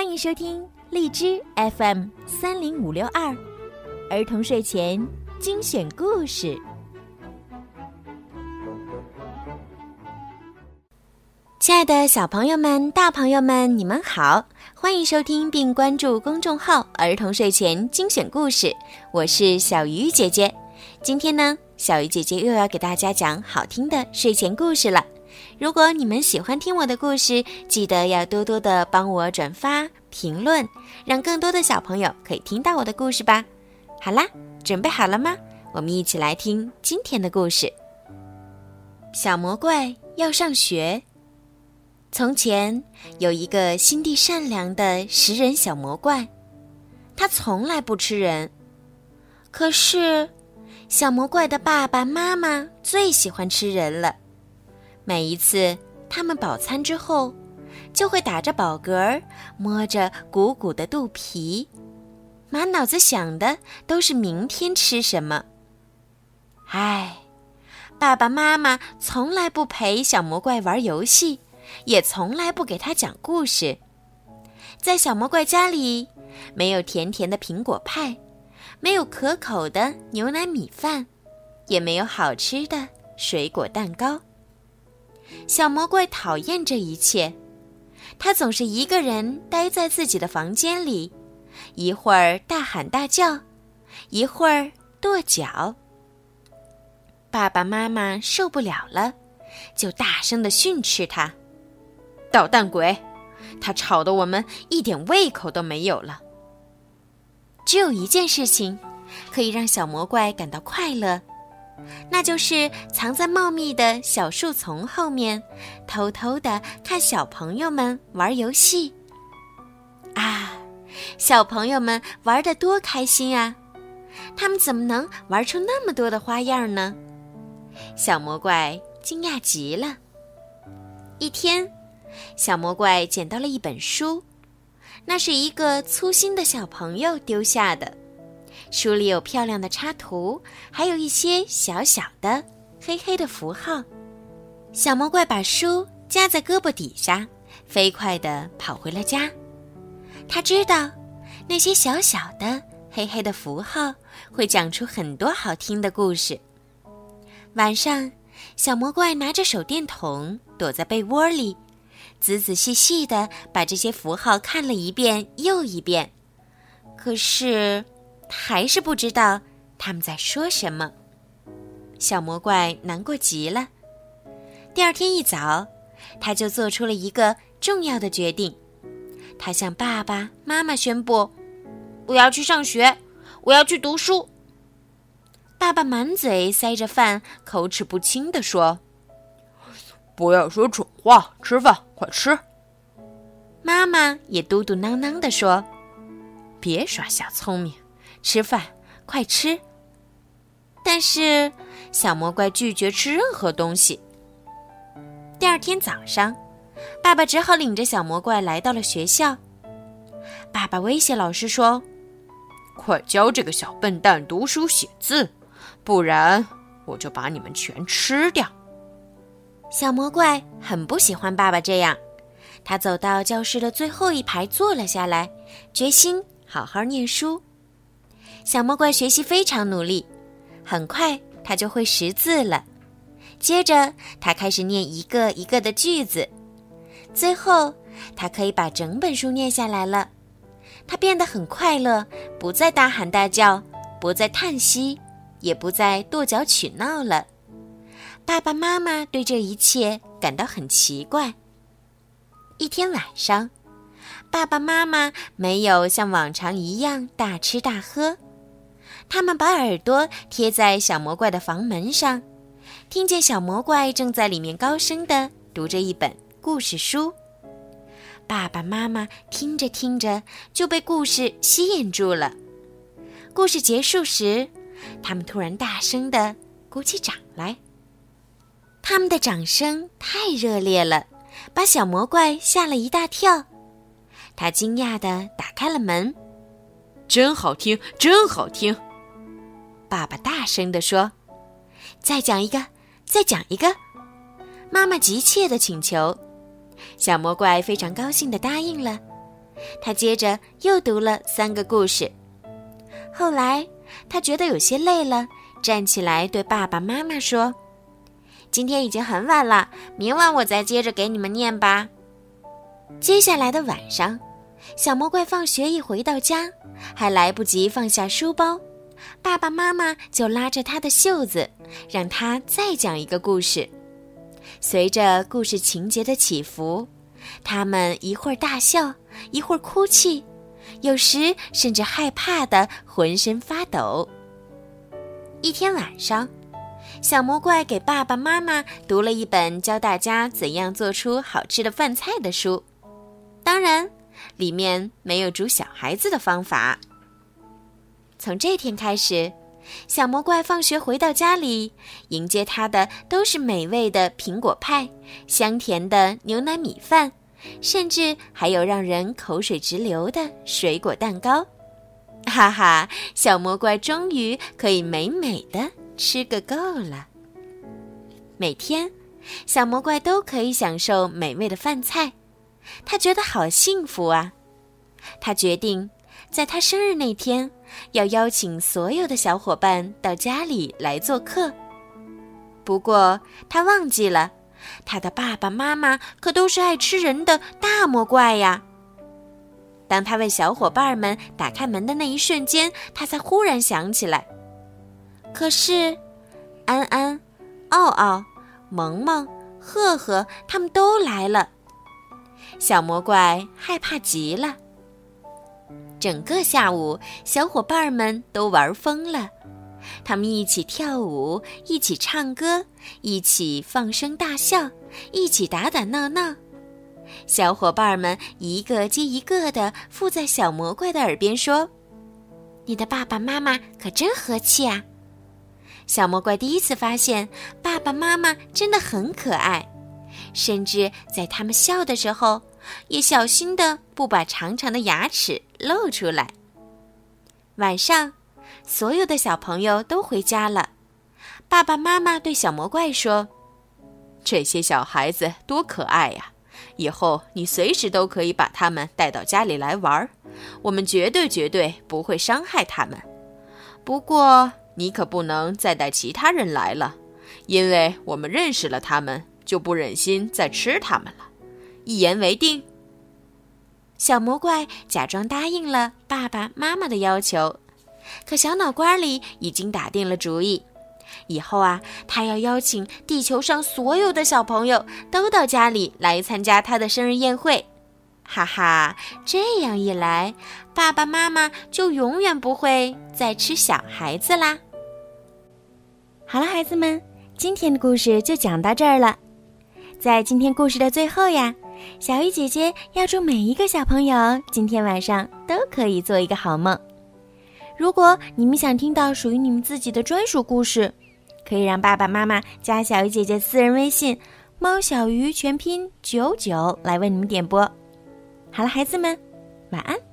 欢迎收听荔枝 FM 三零五六二儿童睡前精选故事。亲爱的小朋友们、大朋友们，你们好！欢迎收听并关注公众号“儿童睡前精选故事”，我是小鱼姐姐。今天呢，小鱼姐姐又要给大家讲好听的睡前故事了。如果你们喜欢听我的故事，记得要多多的帮我转发、评论，让更多的小朋友可以听到我的故事吧。好啦，准备好了吗？我们一起来听今天的故事。小魔怪要上学。从前有一个心地善良的食人小魔怪，他从来不吃人。可是，小魔怪的爸爸妈妈最喜欢吃人了。每一次他们饱餐之后，就会打着饱嗝，摸着鼓鼓的肚皮，满脑子想的都是明天吃什么。唉，爸爸妈妈从来不陪小魔怪玩游戏。也从来不给他讲故事。在小魔怪家里，没有甜甜的苹果派，没有可口的牛奶米饭，也没有好吃的水果蛋糕。小魔怪讨厌这一切，他总是一个人待在自己的房间里，一会儿大喊大叫，一会儿跺脚。爸爸妈妈受不了了，就大声的训斥他。捣蛋鬼，他吵得我们一点胃口都没有了。只有一件事情，可以让小魔怪感到快乐，那就是藏在茂密的小树丛后面，偷偷的看小朋友们玩游戏。啊，小朋友们玩的多开心啊！他们怎么能玩出那么多的花样呢？小魔怪惊讶极了。一天。小魔怪捡到了一本书，那是一个粗心的小朋友丢下的。书里有漂亮的插图，还有一些小小的黑黑的符号。小魔怪把书夹在胳膊底下，飞快地跑回了家。他知道，那些小小的黑黑的符号会讲出很多好听的故事。晚上，小魔怪拿着手电筒躲在被窝里。仔仔细细地把这些符号看了一遍又一遍，可是还是不知道他们在说什么。小魔怪难过极了。第二天一早，他就做出了一个重要的决定。他向爸爸妈妈宣布：“我要去上学，我要去读书。”爸爸满嘴塞着饭，口齿不清地说。不要说蠢话，吃饭，快吃。妈妈也嘟嘟囔囔地说：“别耍小聪明，吃饭，快吃。”但是小魔怪拒绝吃任何东西。第二天早上，爸爸只好领着小魔怪来到了学校。爸爸威胁老师说：“快教这个小笨蛋读书写字，不然我就把你们全吃掉。”小魔怪很不喜欢爸爸这样，他走到教室的最后一排坐了下来，决心好好念书。小魔怪学习非常努力，很快他就会识字了。接着，他开始念一个一个的句子，最后他可以把整本书念下来了。他变得很快乐，不再大喊大叫，不再叹息，也不再跺脚取闹了。爸爸妈妈对这一切感到很奇怪。一天晚上，爸爸妈妈没有像往常一样大吃大喝，他们把耳朵贴在小魔怪的房门上，听见小魔怪正在里面高声地读着一本故事书。爸爸妈妈听着听着就被故事吸引住了。故事结束时，他们突然大声地鼓起掌来。他们的掌声太热烈了，把小魔怪吓了一大跳。他惊讶地打开了门，“真好听，真好听！”爸爸大声地说，“再讲一个，再讲一个！”妈妈急切地请求。小魔怪非常高兴地答应了。他接着又读了三个故事。后来，他觉得有些累了，站起来对爸爸妈妈说：“今天已经很晚了，明晚我再接着给你们念吧。”接下来的晚上，小魔怪放学一回到家，还来不及放下书包，爸爸妈妈就拉着他的袖子，让他再讲一个故事。随着故事情节的起伏，他们一会儿大笑，一会儿哭泣。有时甚至害怕的浑身发抖。一天晚上，小魔怪给爸爸妈妈读了一本教大家怎样做出好吃的饭菜的书，当然，里面没有煮小孩子的方法。从这天开始，小魔怪放学回到家里，迎接他的都是美味的苹果派、香甜的牛奶米饭。甚至还有让人口水直流的水果蛋糕，哈哈！小魔怪终于可以美美的吃个够了。每天，小魔怪都可以享受美味的饭菜，他觉得好幸福啊！他决定，在他生日那天，要邀请所有的小伙伴到家里来做客。不过，他忘记了。他的爸爸妈妈可都是爱吃人的大魔怪呀！当他为小伙伴们打开门的那一瞬间，他才忽然想起来。可是，安安、奥奥、萌萌、赫赫他们都来了，小魔怪害怕极了。整个下午，小伙伴们都玩疯了。他们一起跳舞，一起唱歌，一起放声大笑，一起打打闹闹。小伙伴们一个接一个的附在小魔怪的耳边说：“你的爸爸妈妈可真和气啊！”小魔怪第一次发现爸爸妈妈真的很可爱，甚至在他们笑的时候，也小心的不把长长的牙齿露出来。晚上。所有的小朋友都回家了，爸爸妈妈对小魔怪说：“这些小孩子多可爱呀！以后你随时都可以把他们带到家里来玩儿，我们绝对绝对不会伤害他们。不过你可不能再带其他人来了，因为我们认识了他们，就不忍心再吃他们了。一言为定。”小魔怪假装答应了爸爸妈妈的要求。可小脑瓜里已经打定了主意，以后啊，他要邀请地球上所有的小朋友都到家里来参加他的生日宴会。哈哈，这样一来，爸爸妈妈就永远不会再吃小孩子啦。好了，孩子们，今天的故事就讲到这儿了。在今天故事的最后呀，小鱼姐姐要祝每一个小朋友今天晚上都可以做一个好梦。如果你们想听到属于你们自己的专属故事，可以让爸爸妈妈加小鱼姐姐私人微信“猫小鱼”全拼九九来为你们点播。好了，孩子们，晚安。